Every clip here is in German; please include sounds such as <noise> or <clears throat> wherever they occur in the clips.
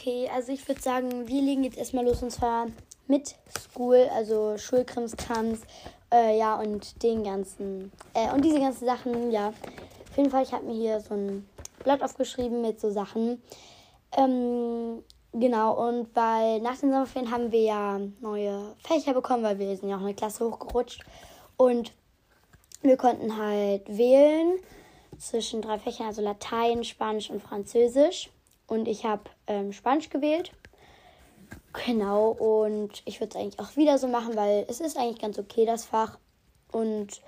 Okay, also ich würde sagen, wir legen jetzt erstmal los und zwar mit School, also Schulkrimskrams, äh, ja, und den ganzen, äh, und diese ganzen Sachen, ja. Auf jeden Fall, ich habe mir hier so ein Blatt aufgeschrieben mit so Sachen. Ähm, genau, und weil nach den Sommerferien haben wir ja neue Fächer bekommen, weil wir sind ja auch eine Klasse hochgerutscht. Und wir konnten halt wählen zwischen drei Fächern, also Latein, Spanisch und Französisch. Und ich habe ähm, Spanisch gewählt. Genau, und ich würde es eigentlich auch wieder so machen, weil es ist eigentlich ganz okay, das Fach. Und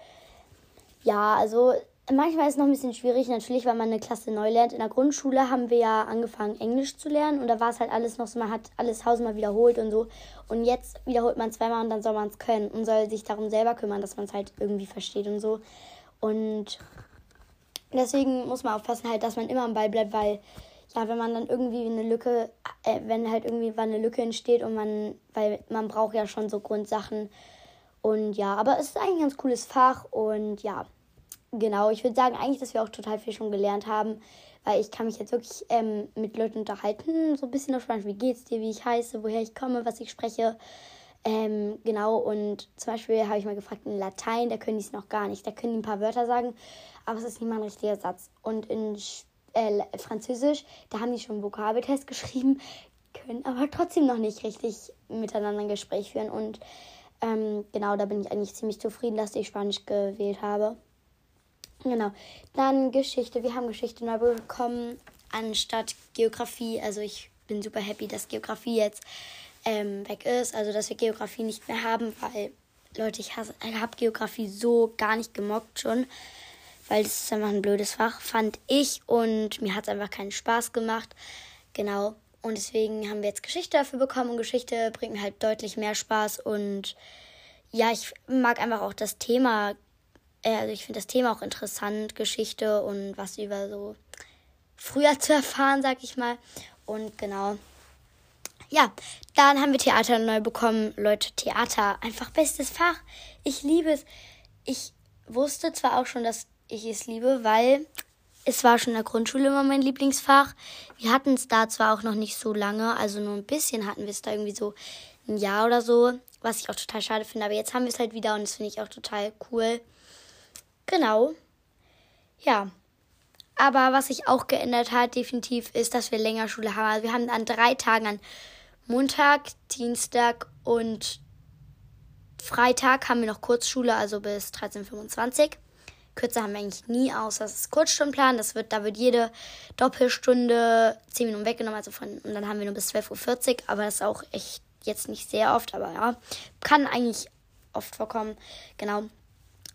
ja, also manchmal ist es noch ein bisschen schwierig, natürlich, weil man eine Klasse neu lernt. In der Grundschule haben wir ja angefangen, Englisch zu lernen und da war es halt alles noch so, man hat alles tausendmal wiederholt und so. Und jetzt wiederholt man zweimal und dann soll man es können und soll sich darum selber kümmern, dass man es halt irgendwie versteht und so. Und deswegen muss man aufpassen, halt, dass man immer am Ball bleibt, weil ja, wenn man dann irgendwie eine Lücke, äh, wenn halt irgendwie eine Lücke entsteht und man, weil man braucht ja schon so Grundsachen. Und ja, aber es ist eigentlich ein ganz cooles Fach und ja, genau. Ich würde sagen eigentlich, dass wir auch total viel schon gelernt haben, weil ich kann mich jetzt wirklich ähm, mit Leuten unterhalten, so ein bisschen auf Spanisch, wie geht's dir, wie ich heiße, woher ich komme, was ich spreche. Ähm, genau, und zum Beispiel habe ich mal gefragt, in Latein, da können die es noch gar nicht. Da können die ein paar Wörter sagen, aber es ist nicht mal ein richtiger Satz. Und in äh, Französisch, da haben die schon einen Vokabeltest geschrieben, können aber trotzdem noch nicht richtig miteinander ein Gespräch führen. Und ähm, genau, da bin ich eigentlich ziemlich zufrieden, dass ich Spanisch gewählt habe. Genau. Dann Geschichte. Wir haben Geschichte neu bekommen anstatt Geografie. Also ich bin super happy, dass Geografie jetzt ähm, weg ist. Also dass wir Geografie nicht mehr haben, weil Leute, ich habe Geografie so gar nicht gemockt schon weil es ist einfach ein blödes Fach, fand ich. Und mir hat es einfach keinen Spaß gemacht. Genau. Und deswegen haben wir jetzt Geschichte dafür bekommen. Und Geschichte bringt mir halt deutlich mehr Spaß. Und ja, ich mag einfach auch das Thema. Äh, also ich finde das Thema auch interessant, Geschichte und was über so früher <laughs> zu erfahren, sag ich mal. Und genau. Ja, dann haben wir Theater neu bekommen. Leute, Theater, einfach bestes Fach. Ich liebe es. Ich wusste zwar auch schon, dass ich es liebe, weil es war schon in der Grundschule immer mein Lieblingsfach. Wir hatten es da zwar auch noch nicht so lange, also nur ein bisschen hatten wir es da irgendwie so ein Jahr oder so, was ich auch total schade finde, aber jetzt haben wir es halt wieder und das finde ich auch total cool. Genau. Ja. Aber was sich auch geändert hat, definitiv, ist, dass wir länger Schule haben. Also wir haben an drei Tagen an Montag, Dienstag und Freitag haben wir noch Kurzschule, also bis 13.25 Kürzer haben wir eigentlich nie, außer es ist Kurzstundenplan. Das wird, da wird jede Doppelstunde 10 Minuten weggenommen, also von, und dann haben wir nur bis 12.40 Uhr, aber das ist auch echt jetzt nicht sehr oft, aber ja, kann eigentlich oft vorkommen. Genau.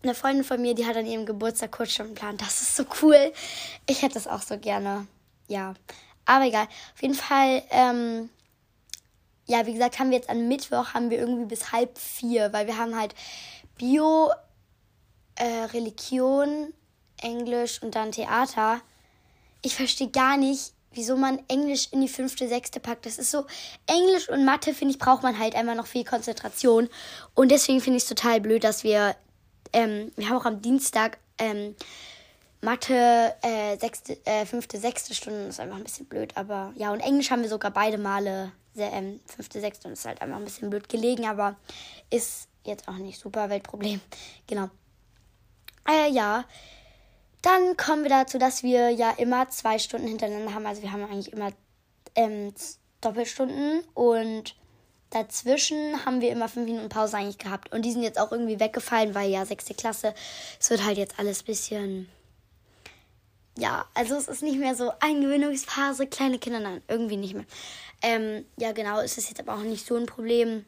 Eine Freundin von mir, die hat an ihrem Geburtstag Kurzstundenplan. Das ist so cool. Ich hätte das auch so gerne. Ja. Aber egal. Auf jeden Fall, ähm, ja, wie gesagt, haben wir jetzt am Mittwoch haben wir irgendwie bis halb vier, weil wir haben halt Bio, äh, Religion, Englisch und dann Theater. Ich verstehe gar nicht, wieso man Englisch in die fünfte, sechste packt. Das ist so, Englisch und Mathe, finde ich, braucht man halt einfach noch viel Konzentration. Und deswegen finde ich es total blöd, dass wir, ähm, wir haben auch am Dienstag, ähm, Mathe, äh, sechste, äh, fünfte, sechste Stunde Das ist einfach ein bisschen blöd, aber ja, und Englisch haben wir sogar beide Male, ähm, fünfte, sechste, und ist halt einfach ein bisschen blöd gelegen, aber ist jetzt auch nicht super Weltproblem. <laughs> Genau. Äh, ja. Dann kommen wir dazu, dass wir ja immer zwei Stunden hintereinander haben. Also wir haben eigentlich immer ähm, Doppelstunden und dazwischen haben wir immer fünf Minuten Pause eigentlich gehabt. Und die sind jetzt auch irgendwie weggefallen, weil ja sechste Klasse. Es wird halt jetzt alles ein bisschen. Ja, also es ist nicht mehr so Eingewöhnungsphase, kleine Kinder, nein, irgendwie nicht mehr. Ähm, ja, genau, ist es jetzt aber auch nicht so ein Problem.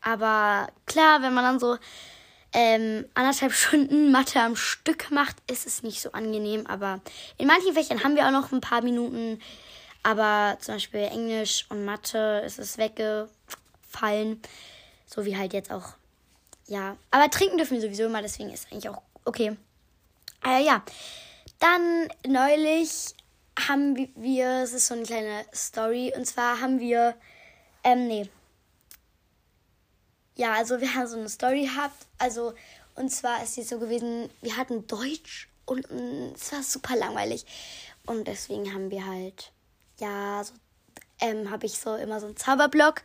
Aber klar, wenn man dann so ähm, anderthalb <laughs> Stunden Mathe am Stück macht, ist es nicht so angenehm. Aber in manchen Fächern haben wir auch noch ein paar Minuten. Aber zum Beispiel Englisch und Mathe ist es weggefallen. So wie halt jetzt auch. Ja. Aber trinken dürfen wir sowieso immer, deswegen ist es eigentlich auch okay. Äh, ja. Dann neulich haben wir, es ist so eine kleine Story, und zwar haben wir, ähm, nee, ja, also wir haben so eine Story gehabt. Also, und zwar ist die so gewesen, wir hatten Deutsch und, und es war super langweilig. Und deswegen haben wir halt, ja, so ähm, habe ich so immer so einen Zauberblock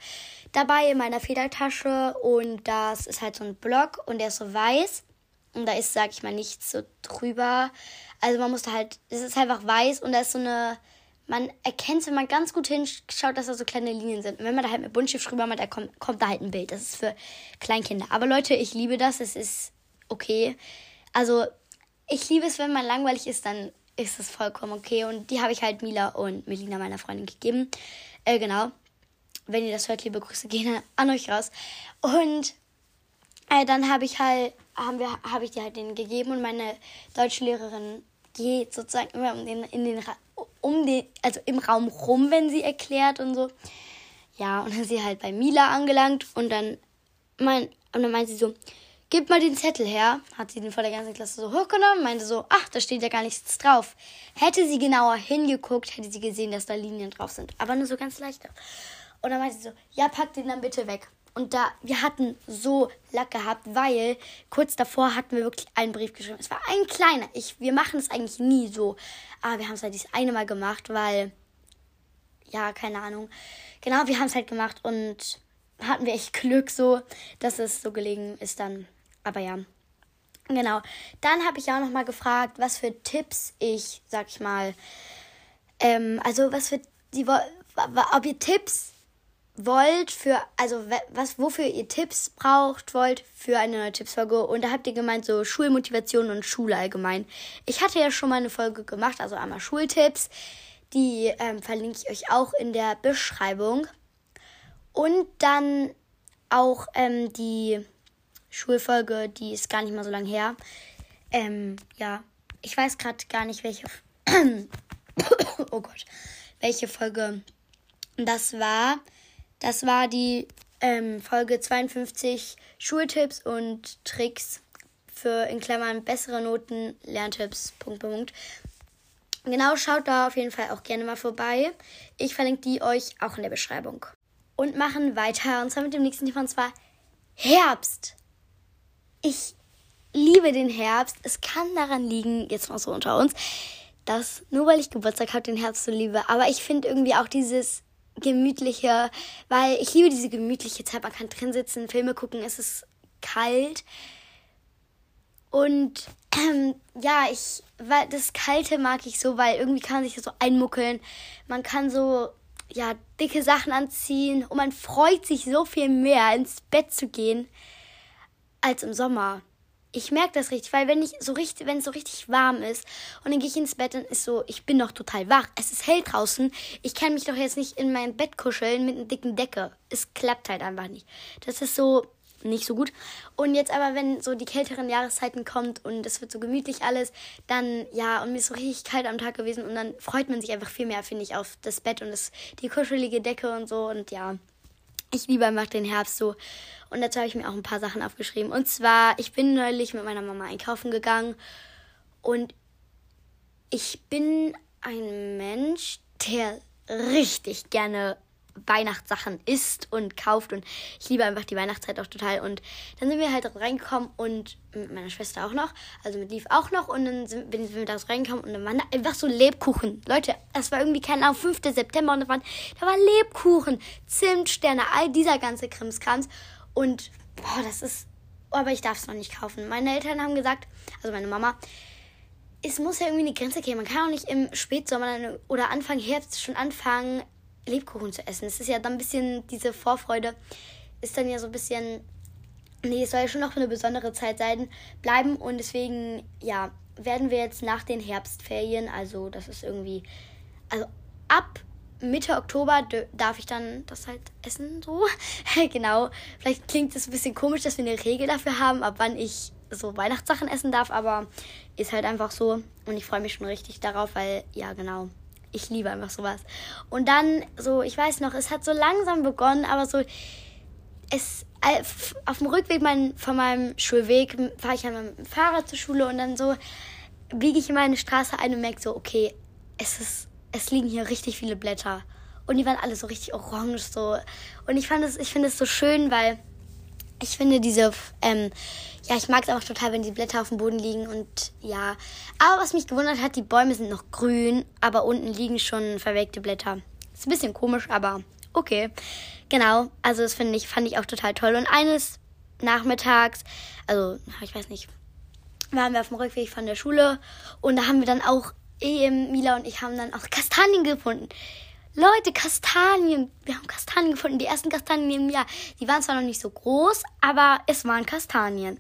dabei in meiner Federtasche und das ist halt so ein Block und der ist so weiß und da ist, sag ich mal, nichts so drüber. Also man muss da halt, es ist einfach weiß und da ist so eine, man erkennt, wenn man ganz gut hinschaut, dass da so kleine Linien sind. Und wenn man da halt mit Buntstift drüber macht, da kommt, kommt da halt ein Bild. Das ist für Kleinkinder. Aber Leute, ich liebe das, es ist okay. Also ich liebe es, wenn man langweilig ist, dann ist es vollkommen okay. Und die habe ich halt Mila und Melina, meiner Freundin, gegeben. Äh, genau. Wenn ihr das hört, liebe Grüße gehen <laughs> an euch raus. Und äh, dann habe ich halt, haben wir, habe ich die halt denen gegeben und meine Deutschlehrerin geht sozusagen immer um den, in den, um den, also im Raum rum, wenn sie erklärt und so. Ja, und dann ist sie halt bei Mila angelangt und dann mein, und dann meint sie so, gib mal den Zettel her. Hat sie den vor der ganzen Klasse so hochgenommen, meinte so, ach, da steht ja gar nichts drauf. Hätte sie genauer hingeguckt, hätte sie gesehen, dass da Linien drauf sind. Aber nur so ganz leichte. Und dann meinte sie so, ja, pack den dann bitte weg. Und da, wir hatten so Lack gehabt, weil kurz davor hatten wir wirklich einen Brief geschrieben. Es war ein kleiner. Ich, wir machen es eigentlich nie so. Aber wir haben es halt dieses eine Mal gemacht, weil, ja, keine Ahnung. Genau, wir haben es halt gemacht und hatten wir echt <laughs> Glück so, dass es so gelegen ist dann aber ja. Genau. Dann habe ich auch noch mal gefragt, was für Tipps ich, sag ich mal, ähm, also was für die, ob ihr Tipps wollt für, also was, wofür ihr Tipps braucht wollt für eine neue Tippsfolge. Und da habt ihr gemeint, so Schulmotivation und Schule allgemein. Ich hatte ja schon mal eine Folge gemacht, also einmal Schultipps. Die ähm, verlinke ich euch auch in der Beschreibung. Und dann auch ähm, die Schulfolge, die ist gar nicht mal so lange her. Ähm, ja, ich weiß gerade gar nicht, welche. <coughs> oh Gott, welche Folge das war. Das war die ähm, Folge 52 Schultipps und Tricks für in Klammern bessere Noten, Lerntipps, Punkt, Punkt. Genau, schaut da auf jeden Fall auch gerne mal vorbei. Ich verlinke die euch auch in der Beschreibung. Und machen weiter, und zwar mit dem nächsten Thema, und zwar Herbst ich liebe den Herbst. Es kann daran liegen, jetzt mal so unter uns, dass nur weil ich Geburtstag habe, den Herbst so liebe. Aber ich finde irgendwie auch dieses gemütliche, weil ich liebe diese gemütliche Zeit. Man kann drin sitzen, Filme gucken, es ist kalt. Und ähm, ja, ich, weil das Kalte mag ich so, weil irgendwie kann man sich so einmuckeln. Man kann so, ja, dicke Sachen anziehen und man freut sich so viel mehr, ins Bett zu gehen als im Sommer. Ich merke das richtig, weil wenn ich so richtig, wenn es so richtig warm ist und dann gehe ich ins Bett und ist so, ich bin noch total wach. Es ist hell draußen. Ich kann mich doch jetzt nicht in mein Bett kuscheln mit einer dicken Decke. Es klappt halt einfach nicht. Das ist so nicht so gut. Und jetzt aber, wenn so die kälteren Jahreszeiten kommt und es wird so gemütlich alles, dann ja, und mir ist so richtig kalt am Tag gewesen und dann freut man sich einfach viel mehr, finde ich, auf das Bett und das, die kuschelige Decke und so und ja ich liebe einfach den Herbst so. Und dazu habe ich mir auch ein paar Sachen aufgeschrieben. Und zwar, ich bin neulich mit meiner Mama einkaufen gegangen und ich bin ein Mensch, der richtig gerne Weihnachtssachen isst und kauft und ich liebe einfach die Weihnachtszeit auch total. Und dann sind wir halt reingekommen und mit meiner Schwester auch noch, also mit Lief auch noch und dann sind, wir da reingekommen und dann waren da einfach so Lebkuchen. Leute, das war irgendwie, keine Ahnung, 5. September und da waren, da waren Lebkuchen, Zimtsterne, all dieser ganze Krimskrams und boah, das ist, aber ich darf es noch nicht kaufen. Meine Eltern haben gesagt, also meine Mama, es muss ja irgendwie eine Grenze geben. Man kann auch nicht im Spätsommer oder Anfang Herbst schon anfangen, Lebkuchen zu essen. Es ist ja dann ein bisschen, diese Vorfreude ist dann ja so ein bisschen, nee, es soll ja schon noch eine besondere Zeit sein, bleiben und deswegen, ja, werden wir jetzt nach den Herbstferien, also das ist irgendwie, also ab Mitte Oktober darf ich dann das halt essen, so. <laughs> genau. Vielleicht klingt es ein bisschen komisch, dass wir eine Regel dafür haben, ab wann ich so Weihnachtssachen essen darf, aber ist halt einfach so. Und ich freue mich schon richtig darauf, weil, ja, genau ich liebe einfach sowas. Und dann so, ich weiß noch, es hat so langsam begonnen, aber so, es, auf dem Rückweg mein, von meinem Schulweg fahre ich ja mit dem Fahrrad zur Schule und dann so biege ich in meine Straße ein und merke so, okay, es ist, es liegen hier richtig viele Blätter. Und die waren alle so richtig orange so. Und ich fand es, ich finde es so schön, weil ich finde diese, ähm, ja, ich mag es auch total, wenn die Blätter auf dem Boden liegen und ja. Aber was mich gewundert hat, die Bäume sind noch grün, aber unten liegen schon verwelkte Blätter. Ist ein bisschen komisch, aber okay. Genau, also das finde ich, fand ich auch total toll. Und eines nachmittags, also ich weiß nicht, waren wir auf dem Rückweg von der Schule und da haben wir dann auch, eben Mila und ich haben dann auch Kastanien gefunden. Leute, Kastanien. Wir haben Kastanien gefunden. Die ersten Kastanien im Jahr. Die waren zwar noch nicht so groß, aber es waren Kastanien.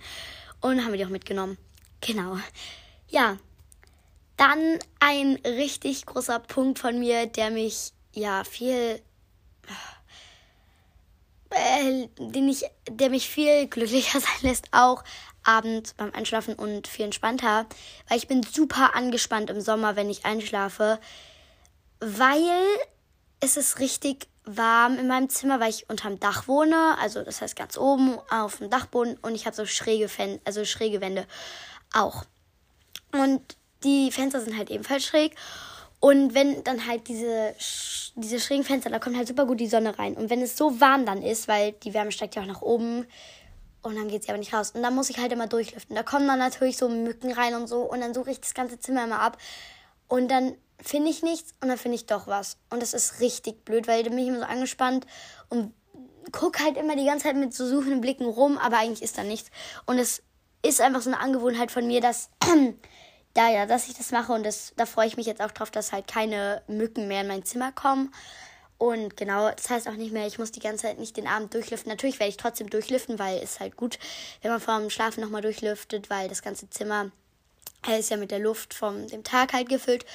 Und haben wir die auch mitgenommen. Genau. Ja. Dann ein richtig großer Punkt von mir, der mich ja viel äh, den ich, der mich viel glücklicher <laughs> sein lässt, auch abends beim Einschlafen und viel entspannter, weil ich bin super angespannt im Sommer, wenn ich einschlafe, weil es ist richtig warm in meinem Zimmer, weil ich unterm Dach wohne, also das heißt ganz oben auf dem Dachboden und ich habe so schräge Fen also schräge Wände auch. Und die Fenster sind halt ebenfalls schräg und wenn dann halt diese, diese schrägen Fenster, da kommt halt super gut die Sonne rein. Und wenn es so warm dann ist, weil die Wärme steigt ja auch nach oben und dann geht sie aber nicht raus. Und dann muss ich halt immer durchlüften. Da kommen dann natürlich so Mücken rein und so und dann suche ich das ganze Zimmer immer ab. Und dann finde ich nichts und dann finde ich doch was. Und das ist richtig blöd, weil dann bin ich immer so angespannt und gucke halt immer die ganze Zeit mit so suchenden Blicken rum, aber eigentlich ist da nichts. Und es ist einfach so eine Angewohnheit von mir, dass <clears throat> ja, ja, dass ich das mache und das, da freue ich mich jetzt auch drauf, dass halt keine Mücken mehr in mein Zimmer kommen. Und genau, das heißt auch nicht mehr, ich muss die ganze Zeit nicht den Abend durchlüften. Natürlich werde ich trotzdem durchlüften, weil es halt gut, wenn man vor dem Schlafen nochmal durchlüftet, weil das ganze Zimmer ist ja mit der Luft vom dem Tag halt gefüllt.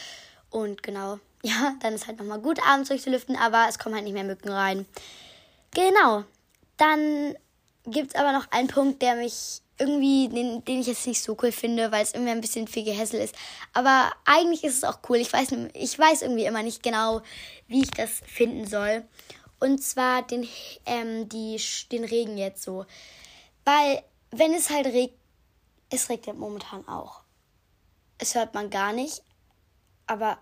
Und genau, <laughs> ja, dann ist halt nochmal gut, abends durchzulüften, aber es kommen halt nicht mehr Mücken rein. Genau. Dann gibt es aber noch einen Punkt, der mich irgendwie, den, den ich jetzt nicht so cool finde, weil es irgendwie ein bisschen viel Gehässel ist. Aber eigentlich ist es auch cool. Ich weiß, ich weiß irgendwie immer nicht genau, wie ich das finden soll. Und zwar den, ähm, die, den Regen jetzt so. Weil, wenn es halt regnet, es regnet momentan auch. Es hört man gar nicht, aber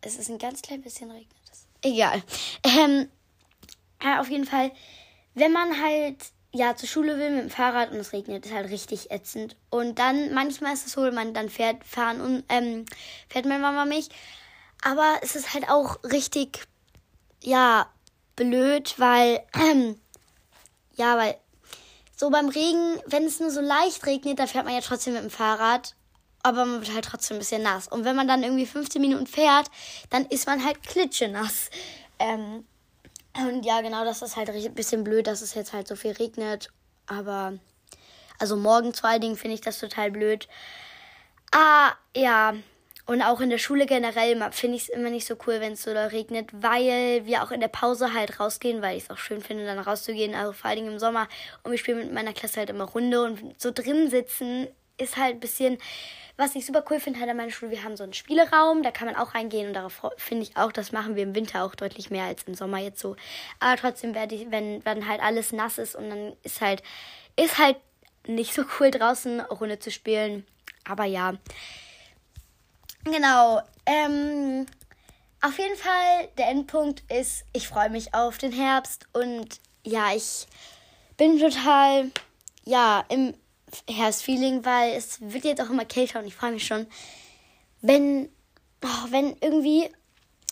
es ist ein ganz klein bisschen regnet es. Egal. Ähm, auf jeden Fall, wenn man halt ja, zur Schule will mit dem Fahrrad und es regnet, ist halt richtig ätzend. Und dann, manchmal ist es so, man dann fährt, fahren und, ähm, fährt meine Mama mich. Aber es ist halt auch richtig, ja, blöd, weil, ähm, ja, weil so beim Regen, wenn es nur so leicht regnet, dann fährt man ja trotzdem mit dem Fahrrad. Aber man wird halt trotzdem ein bisschen nass. Und wenn man dann irgendwie 15 Minuten fährt, dann ist man halt klitschenass. Ähm, und ja, genau, das ist halt ein bisschen blöd, dass es jetzt halt so viel regnet. Aber, also morgen vor allen Dingen finde ich das total blöd. Ah, ja. Und auch in der Schule generell finde ich es immer nicht so cool, wenn es so da regnet, weil wir auch in der Pause halt rausgehen, weil ich es auch schön finde, dann rauszugehen, also vor allen Dingen im Sommer. Und wir spielen mit meiner Klasse halt immer Runde und so drin sitzen ist halt ein bisschen was ich super cool finde halt an meiner Schule, wir haben so einen Spieleraum, da kann man auch reingehen und darauf finde ich auch, das machen wir im Winter auch deutlich mehr als im Sommer jetzt so. Aber trotzdem werde ich, wenn, wenn halt alles nass ist und dann ist halt, ist halt nicht so cool draußen Runde zu spielen. Aber ja. Genau. Ähm, auf jeden Fall, der Endpunkt ist, ich freue mich auf den Herbst und ja, ich bin total, ja, im Herbstfeeling, weil es wird jetzt auch immer kälter und ich freue mich schon, wenn, oh, wenn irgendwie,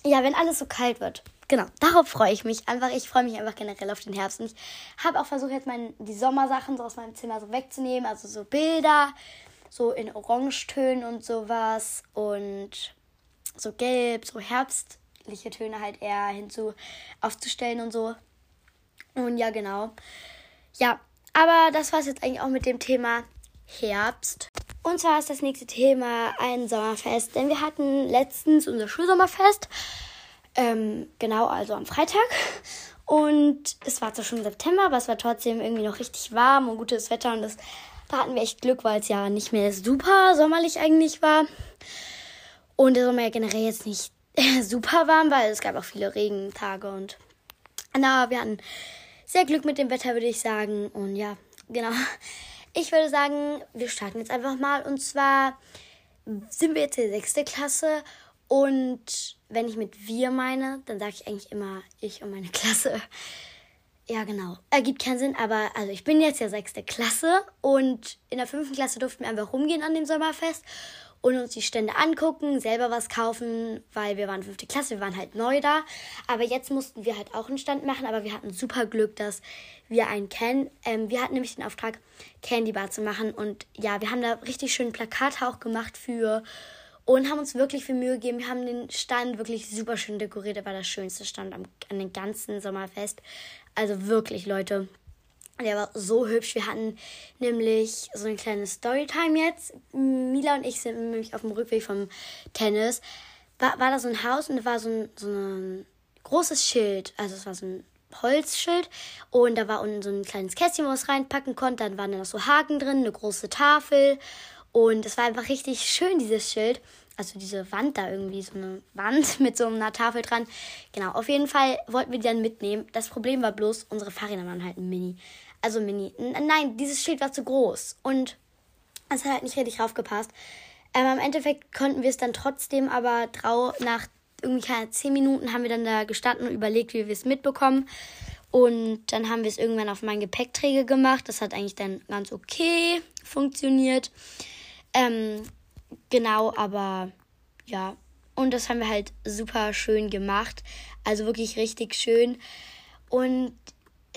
ja, wenn alles so kalt wird. Genau, darauf freue ich mich einfach. Ich freue mich einfach generell auf den Herbst. Und ich habe auch versucht, jetzt mein, die Sommersachen so aus meinem Zimmer so wegzunehmen. Also so Bilder, so in Orangetönen und sowas. Und so gelb, so herbstliche Töne halt eher hinzu aufzustellen und so. Und ja, genau. Ja, aber das war es jetzt eigentlich auch mit dem Thema Herbst. Und zwar ist das nächste Thema ein Sommerfest, denn wir hatten letztens unser Schulsommerfest. Ähm, genau, also am Freitag. Und es war zwar schon September, aber es war trotzdem irgendwie noch richtig warm und gutes Wetter. Und das, da hatten wir echt Glück, weil es ja nicht mehr super sommerlich eigentlich war. Und der Sommer ja generell jetzt nicht <laughs> super warm, weil es gab auch viele Regentage und na, wir hatten sehr Glück mit dem Wetter, würde ich sagen. Und ja, genau. Ich würde sagen, wir starten jetzt einfach mal. Und zwar sind wir jetzt in der sechste Klasse. Und wenn ich mit wir meine, dann sage ich eigentlich immer ich und meine Klasse. Ja, genau. Ergibt keinen Sinn, aber also ich bin jetzt ja sechste Klasse und in der fünften Klasse durften wir einfach rumgehen an dem Sommerfest. Und uns die Stände angucken, selber was kaufen, weil wir waren fünfte Klasse, wir waren halt neu da. Aber jetzt mussten wir halt auch einen Stand machen, aber wir hatten super Glück, dass wir einen kennen. Ähm, wir hatten nämlich den Auftrag, Candy Bar zu machen und ja, wir haben da richtig schön Plakate auch gemacht für und haben uns wirklich viel Mühe gegeben. Wir haben den Stand wirklich super schön dekoriert. Er war der schönste Stand am, an dem ganzen Sommerfest. Also wirklich, Leute. Der war so hübsch. Wir hatten nämlich so eine kleine Storytime jetzt. Mila und ich sind nämlich auf dem Rückweg vom Tennis. War, war da so ein Haus und da war so ein, so ein großes Schild. Also es war so ein Holzschild und da war unten so ein kleines Kästchen, wo man es reinpacken konnte. Dann waren da noch so Haken drin, eine große Tafel und es war einfach richtig schön, dieses Schild. Also diese Wand da irgendwie, so eine Wand <laughs> mit so einer Tafel dran. Genau, auf jeden Fall wollten wir die dann mitnehmen. Das Problem war bloß, unsere Fahrräder waren halt ein Mini. Also Mini. Nein, dieses Schild war zu groß. Und es hat halt nicht richtig raufgepasst. Ähm, Im Endeffekt konnten wir es dann trotzdem, aber trau nach irgendwie keine zehn Minuten haben wir dann da gestanden und überlegt, wie wir es mitbekommen. Und dann haben wir es irgendwann auf meinen Gepäckträger gemacht. Das hat eigentlich dann ganz okay funktioniert. Ähm, genau, aber ja. Und das haben wir halt super schön gemacht. Also wirklich richtig schön. Und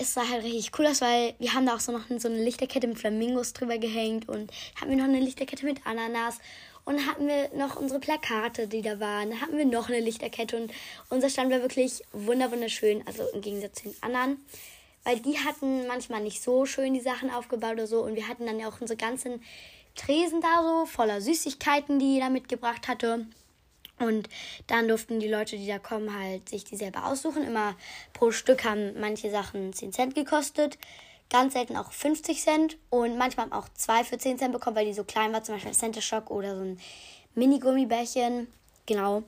es sah halt richtig cool aus, weil wir haben da auch so noch so eine Lichterkette mit Flamingos drüber gehängt und hatten wir noch eine Lichterkette mit Ananas und hatten wir noch unsere Plakate, die da waren. Dann hatten wir noch eine Lichterkette und unser Stand war wirklich wunderschön, also im Gegensatz zu den anderen. Weil die hatten manchmal nicht so schön die Sachen aufgebaut oder so und wir hatten dann ja auch unsere ganzen Tresen da so voller Süßigkeiten, die jeder mitgebracht hatte. Und dann durften die Leute, die da kommen, halt sich die selber aussuchen. Immer pro Stück haben manche Sachen 10 Cent gekostet. Ganz selten auch 50 Cent. Und manchmal haben auch zwei für 10 Cent bekommen, weil die so klein war. Zum Beispiel ein Center Shock oder so ein Mini-Gummibärchen. Genau.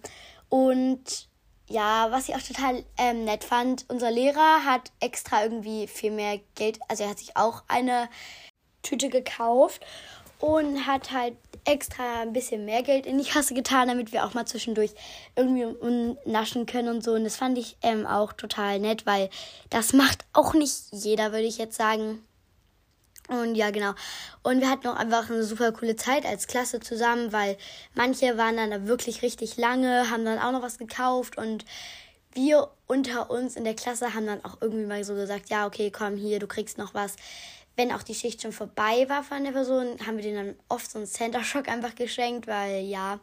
Und ja, was ich auch total ähm, nett fand, unser Lehrer hat extra irgendwie viel mehr Geld, also er hat sich auch eine Tüte gekauft und hat halt extra ein bisschen mehr Geld in die Kasse getan, damit wir auch mal zwischendurch irgendwie naschen können und so. Und das fand ich ähm, auch total nett, weil das macht auch nicht jeder, würde ich jetzt sagen. Und ja, genau. Und wir hatten auch einfach eine super coole Zeit als Klasse zusammen, weil manche waren dann da wirklich richtig lange, haben dann auch noch was gekauft und wir unter uns in der Klasse haben dann auch irgendwie mal so gesagt, ja, okay, komm hier, du kriegst noch was wenn auch die Schicht schon vorbei war von der Person, haben wir denen dann oft so einen Center Shock einfach geschenkt, weil ja,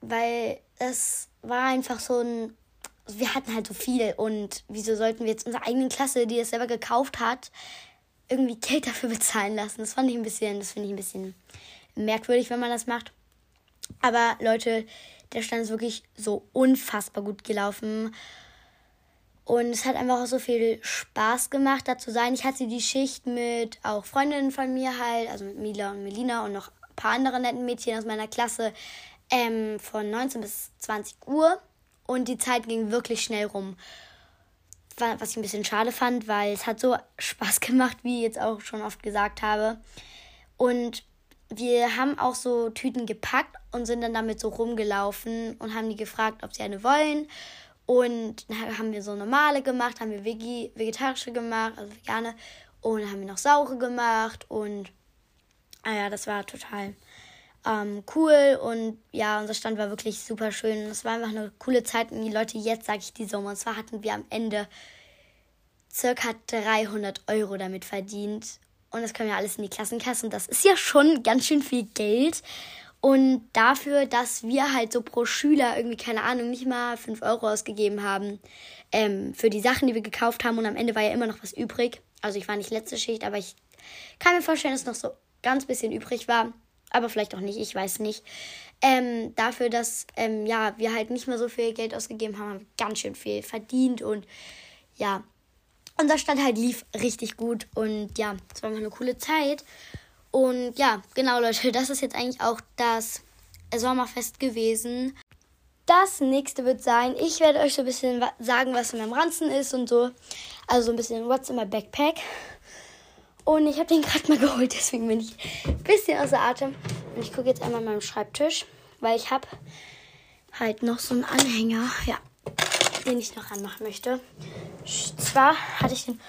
weil es war einfach so ein, wir hatten halt so viel und wieso sollten wir jetzt unsere eigene Klasse, die es selber gekauft hat, irgendwie Geld dafür bezahlen lassen? Das fand ich ein bisschen, das finde ich ein bisschen merkwürdig, wenn man das macht. Aber Leute, der Stand ist wirklich so unfassbar gut gelaufen. Und es hat einfach auch so viel Spaß gemacht, da zu sein. Ich hatte die Schicht mit auch Freundinnen von mir halt, also mit Mila und Melina und noch ein paar andere netten Mädchen aus meiner Klasse ähm, von 19 bis 20 Uhr. Und die Zeit ging wirklich schnell rum. Was ich ein bisschen schade fand, weil es hat so <laughs> Spaß gemacht, wie ich jetzt auch schon oft gesagt habe. Und wir haben auch so Tüten gepackt und sind dann damit so rumgelaufen und haben die gefragt, ob sie eine wollen. Und dann haben wir so normale gemacht, haben wir Vegi, vegetarische gemacht, also vegane. Und dann haben wir noch saure gemacht. Und naja, ah das war total ähm, cool. Und ja, unser Stand war wirklich super schön. Es war einfach eine coole Zeit. Und die Leute, jetzt sage ich die Summe. Und zwar hatten wir am Ende circa 300 Euro damit verdient. Und das können wir alles in die Klassenkasse. Und das ist ja schon ganz schön viel Geld. Und dafür, dass wir halt so pro Schüler irgendwie, keine Ahnung, nicht mal 5 Euro ausgegeben haben ähm, für die Sachen, die wir gekauft haben. Und am Ende war ja immer noch was übrig. Also ich war nicht letzte Schicht, aber ich kann mir vorstellen, dass noch so ganz bisschen übrig war. Aber vielleicht auch nicht, ich weiß nicht. Ähm, dafür, dass ähm, ja, wir halt nicht mehr so viel Geld ausgegeben haben, haben wir ganz schön viel verdient. Und ja, unser Stand halt lief richtig gut. Und ja, es war immer eine coole Zeit. Und ja, genau Leute, das ist jetzt eigentlich auch das Sommerfest gewesen. Das nächste wird sein, ich werde euch so ein bisschen sagen, was in meinem Ranzen ist und so. Also so ein bisschen What's in my Backpack. Und ich habe den gerade mal <laughs> geholt, deswegen bin ich ein bisschen außer Atem. Und ich gucke jetzt einmal meinem Schreibtisch, weil ich habe halt noch so einen Anhänger, ja, den ich noch anmachen möchte. Zwar hatte ich den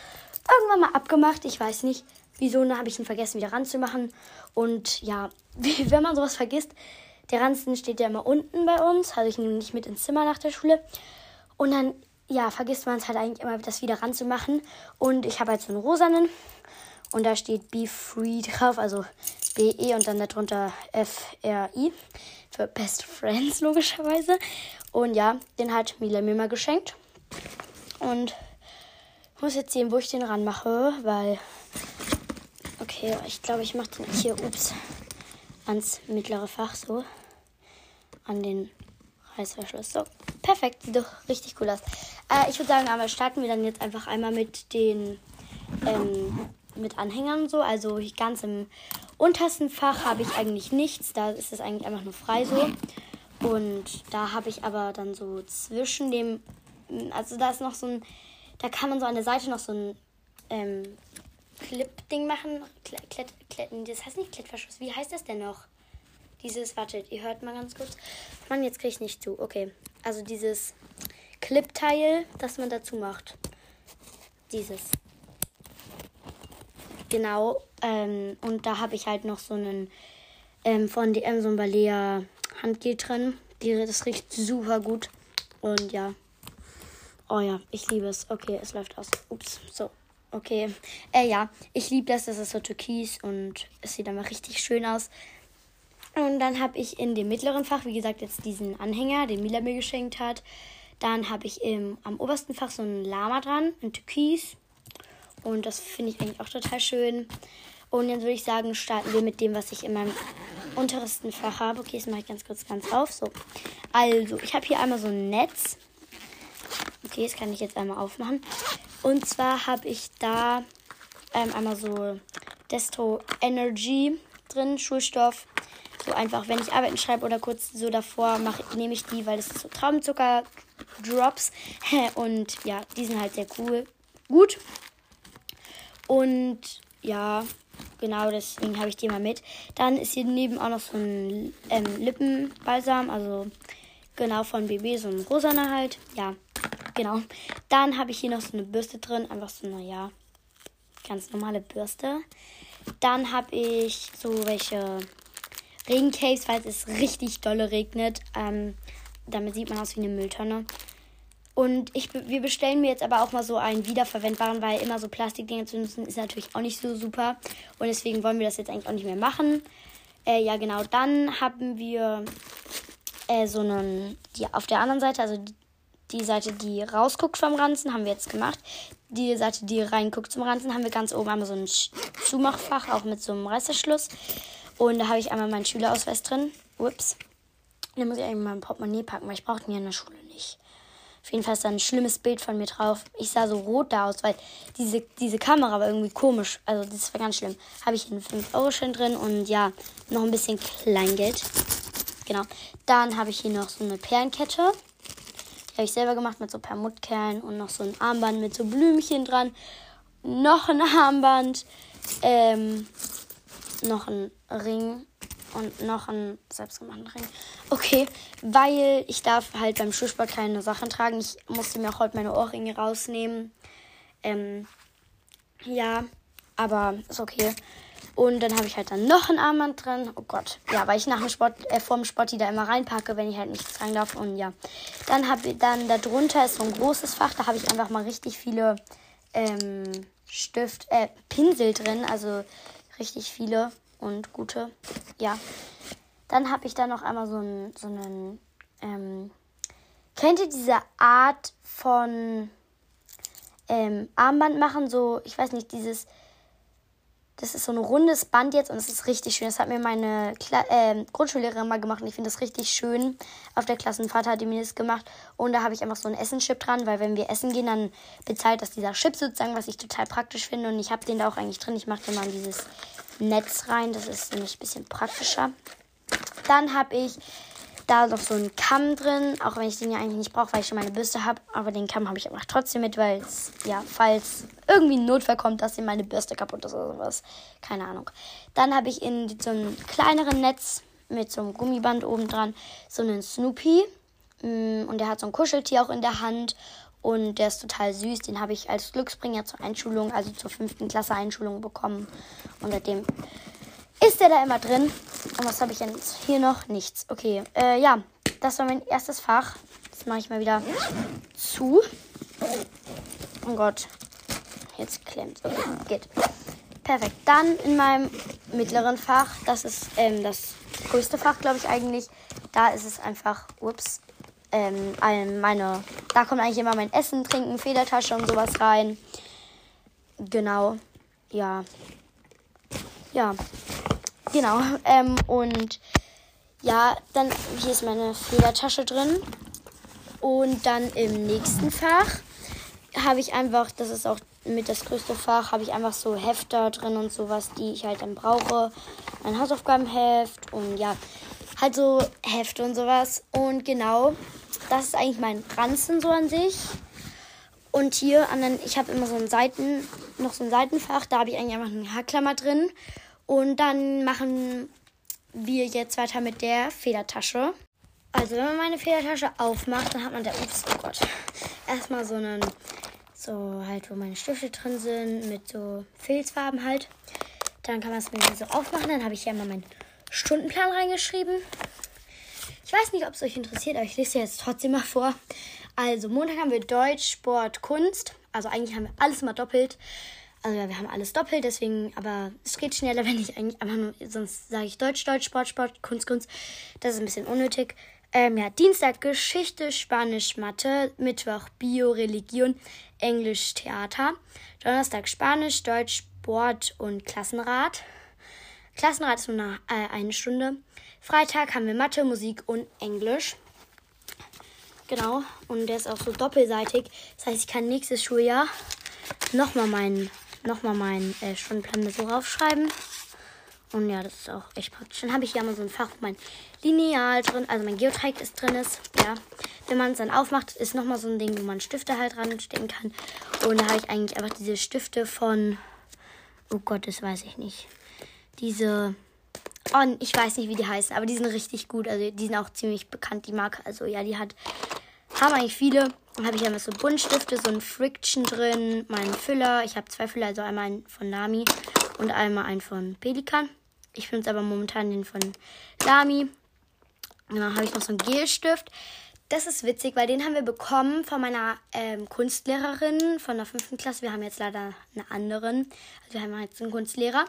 irgendwann mal abgemacht, ich weiß nicht, wieso ne, habe ich ihn vergessen, wieder ranzumachen. Und ja, <laughs> wenn man sowas vergisst, der Ranzen steht ja immer unten bei uns, also ich nehme ihn nicht mit ins Zimmer nach der Schule. Und dann, ja, vergisst man es halt eigentlich immer, das wieder ranzumachen. Und ich habe halt so einen rosanen und da steht Be Free drauf, also B-E und dann darunter F-R-I für Best Friends logischerweise. Und ja, den hat Mila mir mal geschenkt. Und ich muss jetzt sehen, wo ich den ranmache, weil. Okay, ich glaube, ich mache den hier, ups, ans mittlere Fach so. An den Reißverschluss. So, perfekt, sieht doch richtig cool aus. Äh, ich würde sagen, aber starten wir dann jetzt einfach einmal mit den ähm, mit Anhängern so. Also ganz im untersten Fach habe ich eigentlich nichts. Da ist es eigentlich einfach nur frei so. Und da habe ich aber dann so zwischen dem, also da ist noch so ein, da kann man so an der Seite noch so ein ähm, Clip-Ding machen. Klett, Klett, das heißt nicht Klettverschluss. Wie heißt das denn noch? Dieses, wartet, ihr hört mal ganz kurz. Mann, jetzt kriege ich nicht zu. Okay. Also dieses Clip-Teil, das man dazu macht. Dieses. Genau. Ähm, und da habe ich halt noch so einen ähm, von DM so ein Balea Handgel drin. Das riecht super gut. Und ja. Oh ja, ich liebe es. Okay, es läuft aus. Ups, so. Okay. Äh, ja, ich liebe das. Das ist so türkis und es sieht immer richtig schön aus. Und dann habe ich in dem mittleren Fach, wie gesagt, jetzt diesen Anhänger, den Mila mir geschenkt hat. Dann habe ich im, am obersten Fach so einen Lama dran, ein Türkis. Und das finde ich eigentlich auch total schön. Und jetzt würde ich sagen, starten wir mit dem, was ich in meinem untersten Fach habe. Okay, das mache ich ganz kurz ganz auf. So. Also, ich habe hier einmal so ein Netz. Okay, das kann ich jetzt einmal aufmachen. Und zwar habe ich da ähm, einmal so Destro Energy drin, Schulstoff. So einfach, wenn ich Arbeiten schreibe oder kurz so davor nehme ich die, weil das ist so Traubenzucker-Drops. <laughs> Und ja, die sind halt sehr cool. Gut. Und ja, genau deswegen habe ich die mal mit. Dann ist hier neben auch noch so ein ähm, Lippenbalsam, also genau von BB, so ein rosaner halt. Ja, genau. Dann habe ich hier noch so eine Bürste drin, einfach so eine, ja, ganz normale Bürste. Dann habe ich so welche Regencaves, weil es richtig dolle regnet. Ähm, damit sieht man aus wie eine Mülltonne. Und ich, wir bestellen mir jetzt aber auch mal so einen wiederverwendbaren, weil immer so Plastikdinger zu nutzen ist natürlich auch nicht so super. Und deswegen wollen wir das jetzt eigentlich auch nicht mehr machen. Äh, ja, genau. Dann haben wir äh, so einen, die auf der anderen Seite, also die, Seite, die rausguckt vom Ranzen, haben wir jetzt gemacht. Die Seite, die reinguckt zum Ranzen, haben wir ganz oben einmal so ein Zumachfach, auch mit so einem Reißverschluss. Und da habe ich einmal meinen Schülerausweis drin. Ups. Den muss ich eigentlich mal im Portemonnaie packen, weil ich brauche den ja in der Schule nicht. Auf jeden Fall ist da ein schlimmes Bild von mir drauf. Ich sah so rot da aus, weil diese, diese Kamera war irgendwie komisch. Also das war ganz schlimm. Habe ich einen 5-Euro-Schein drin und ja, noch ein bisschen Kleingeld. Genau. Dann habe ich hier noch so eine Perlenkette. Habe ich selber gemacht mit so Perlmuttkerlen und noch so ein Armband mit so Blümchen dran. Noch ein Armband. Ähm, noch ein Ring und noch einen selbstgemachten Ring. Okay, weil ich darf halt beim Schulsport keine Sachen tragen. Ich musste mir auch heute meine Ohrringe rausnehmen. Ähm, ja, aber ist okay. Und dann habe ich halt dann noch ein Armband drin. Oh Gott. Ja, weil ich nach dem Sport, äh, vor dem Sport die da immer reinpacke, wenn ich halt nichts tragen darf. Und ja. Dann habe dann darunter ist so ein großes Fach. Da habe ich einfach mal richtig viele ähm, Stift, äh, Pinsel drin. Also richtig viele und gute. Ja. Dann habe ich da noch einmal so einen, so einen ähm, kennt ihr diese Art von ähm, Armband machen? So, ich weiß nicht, dieses, das ist so ein rundes Band jetzt und es ist richtig schön. Das hat mir meine Kla äh, Grundschullehrerin mal gemacht und ich finde das richtig schön. Auf der Klassenfahrt hat die mir das gemacht und da habe ich einfach so ein Essenschip dran, weil wenn wir essen gehen, dann bezahlt das dieser Chip sozusagen, was ich total praktisch finde und ich habe den da auch eigentlich drin. Ich mache den mal in dieses Netz rein. Das ist nämlich ein bisschen praktischer. Dann habe ich da noch so einen Kamm drin, auch wenn ich den ja eigentlich nicht brauche, weil ich schon meine Bürste habe. Aber den Kamm habe ich einfach trotzdem mit, weil es, ja, falls irgendwie ein Notfall kommt, dass hier meine Bürste kaputt ist oder sowas. Keine Ahnung. Dann habe ich in so einem kleineren Netz mit so einem Gummiband oben dran so einen Snoopy. Mm, und der hat so ein Kuscheltier auch in der Hand. Und der ist total süß. Den habe ich als Glücksbringer zur Einschulung, also zur fünften Klasse Einschulung bekommen. Und seitdem ist der da immer drin. Und was habe ich jetzt hier noch? Nichts. Okay, äh, ja, das war mein erstes Fach. Das mache ich mal wieder zu. Oh Gott. Jetzt klemmt. Okay, geht. Perfekt. Dann in meinem mittleren Fach, das ist ähm, das größte Fach, glaube ich eigentlich. Da ist es einfach, ups, ähm, meine, da kommt eigentlich immer mein Essen, Trinken, Federtasche und sowas rein. Genau, ja. Ja, genau. Ähm, und ja, dann hier ist meine Federtasche drin. Und dann im nächsten Fach habe ich einfach, das ist auch mit das größte Fach, habe ich einfach so Hefter drin und sowas, die ich halt dann brauche. Mein Hausaufgabenheft und ja, halt so Hefte und sowas. Und genau, das ist eigentlich mein Ranzen so an sich. Und hier an den, ich habe immer so ein Seiten, noch so ein Seitenfach, da habe ich eigentlich einfach eine Haarklammer drin. Und dann machen wir jetzt weiter mit der Federtasche. Also wenn man meine Federtasche aufmacht, dann hat man da, ups, oh Gott, erstmal so einen, so halt, wo meine Stifte drin sind, mit so Filzfarben halt. Dann kann man es mir so aufmachen. Dann habe ich hier mal meinen Stundenplan reingeschrieben. Ich weiß nicht, ob es euch interessiert, aber ich lese jetzt trotzdem mal vor. Also, Montag haben wir Deutsch, Sport, Kunst. Also, eigentlich haben wir alles mal doppelt. Also, ja, wir haben alles doppelt, deswegen, aber es geht schneller, <laughs> wenn ich eigentlich einfach nur, sonst sage ich Deutsch, Deutsch, Sport, Sport, Kunst, Kunst. Das ist ein bisschen unnötig. Ähm, ja, Dienstag Geschichte, Spanisch, Mathe. Mittwoch Bio, Religion, Englisch, Theater. Donnerstag Spanisch, Deutsch, Sport und Klassenrat. Klassenrat ist nur nach, äh, eine Stunde. Freitag haben wir Mathe, Musik und Englisch. Genau. Und der ist auch so doppelseitig. Das heißt, ich kann nächstes Schuljahr nochmal meinen noch mal meinen äh, Stundenplan so raufschreiben. Und ja, das ist auch echt praktisch. Dann habe ich hier mal so ein Fach, wo mein Lineal drin, also mein Geodreieck ist drin ist. Ja, wenn man es dann aufmacht, ist nochmal so ein Ding, wo man Stifte halt ranstecken kann. Und da habe ich eigentlich einfach diese Stifte von, oh Gott, das weiß ich nicht diese. Oh, ich weiß nicht, wie die heißen, aber die sind richtig gut. Also die sind auch ziemlich bekannt, die Marke. Also ja, die hat. Haben eigentlich viele. Dann habe ich einmal so Buntstifte, so ein Friction drin, meinen Füller. Ich habe zwei Füller, also einmal einen von Nami und einmal einen von Pelikan. Ich benutze aber momentan den von. Und dann habe ich noch so einen Gelstift. Das ist witzig, weil den haben wir bekommen von meiner ähm, Kunstlehrerin von der fünften Klasse. Wir haben jetzt leider einen anderen. Also wir haben jetzt einen Kunstlehrer.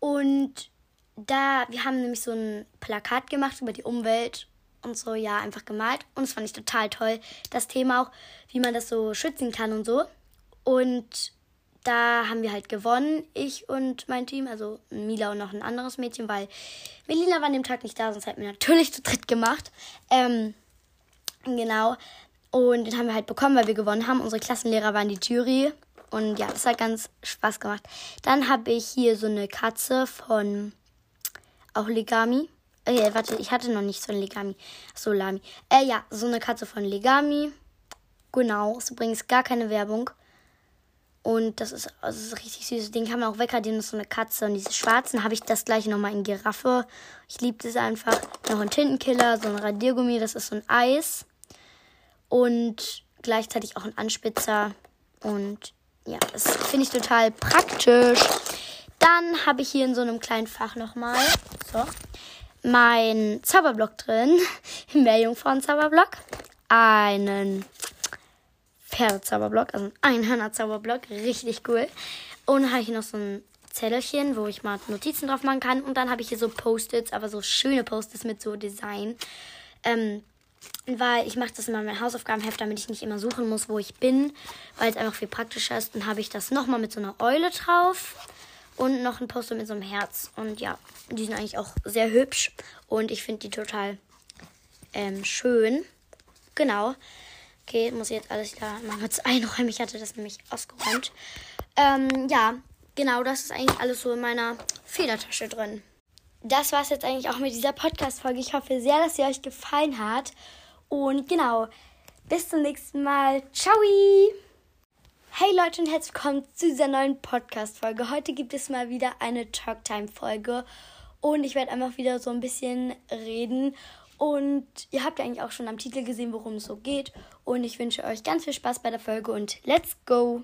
Und da, wir haben nämlich so ein Plakat gemacht über die Umwelt und so, ja, einfach gemalt. Und das fand ich total toll. Das Thema auch, wie man das so schützen kann und so. Und da haben wir halt gewonnen, ich und mein Team, also Mila und noch ein anderes Mädchen, weil Melina war an dem Tag nicht da, sonst hätten wir natürlich zu dritt gemacht. Ähm, genau. Und den haben wir halt bekommen, weil wir gewonnen haben. Unsere Klassenlehrer waren die Jury. Und ja, das hat ganz Spaß gemacht. Dann habe ich hier so eine Katze von auch Legami. Äh, warte, ich hatte noch nicht so ein Legami. So, Lami. Äh, ja, so eine Katze von Legami. Genau, ist übrigens gar keine Werbung. Und das ist, das ist richtig süß. Den kann man auch wegradieren. Das ist so eine Katze. Und diese schwarzen habe ich das gleiche nochmal in Giraffe. Ich liebe das einfach. Noch ein Tintenkiller, so ein Radiergummi. Das ist so ein Eis. Und gleichzeitig auch ein Anspitzer. Und ja, das finde ich total praktisch. Dann habe ich hier in so einem kleinen Fach nochmal so, mein Zauberblock drin. <laughs> Meerjungfrauen-Zauberblock. Einen Pferdezauberblock, also ein Einhörner-Zauberblock. Richtig cool. Und dann habe ich noch so ein Zettelchen, wo ich mal Notizen drauf machen kann. Und dann habe ich hier so Post-its, aber so schöne Post-its mit so Design. Ähm, weil ich mache das immer in meinem Hausaufgabenheft, damit ich nicht immer suchen muss, wo ich bin, weil es einfach viel praktischer ist. Dann habe ich das nochmal mit so einer Eule drauf und noch ein Poster mit so einem Herz. Und ja, die sind eigentlich auch sehr hübsch und ich finde die total ähm, schön. Genau. Okay, muss ich jetzt alles wieder mal kurz <laughs> einräumen. Ich hatte das nämlich ausgeräumt. Ähm, ja, genau, das ist eigentlich alles so in meiner Federtasche drin das war es jetzt eigentlich auch mit dieser Podcast-Folge. Ich hoffe sehr, dass sie euch gefallen hat. Und genau, bis zum nächsten Mal. Ciao! Hey Leute und herzlich willkommen zu dieser neuen Podcast-Folge. Heute gibt es mal wieder eine Talktime-Folge. Und ich werde einfach wieder so ein bisschen reden. Und ihr habt ja eigentlich auch schon am Titel gesehen, worum es so geht. Und ich wünsche euch ganz viel Spaß bei der Folge und let's go!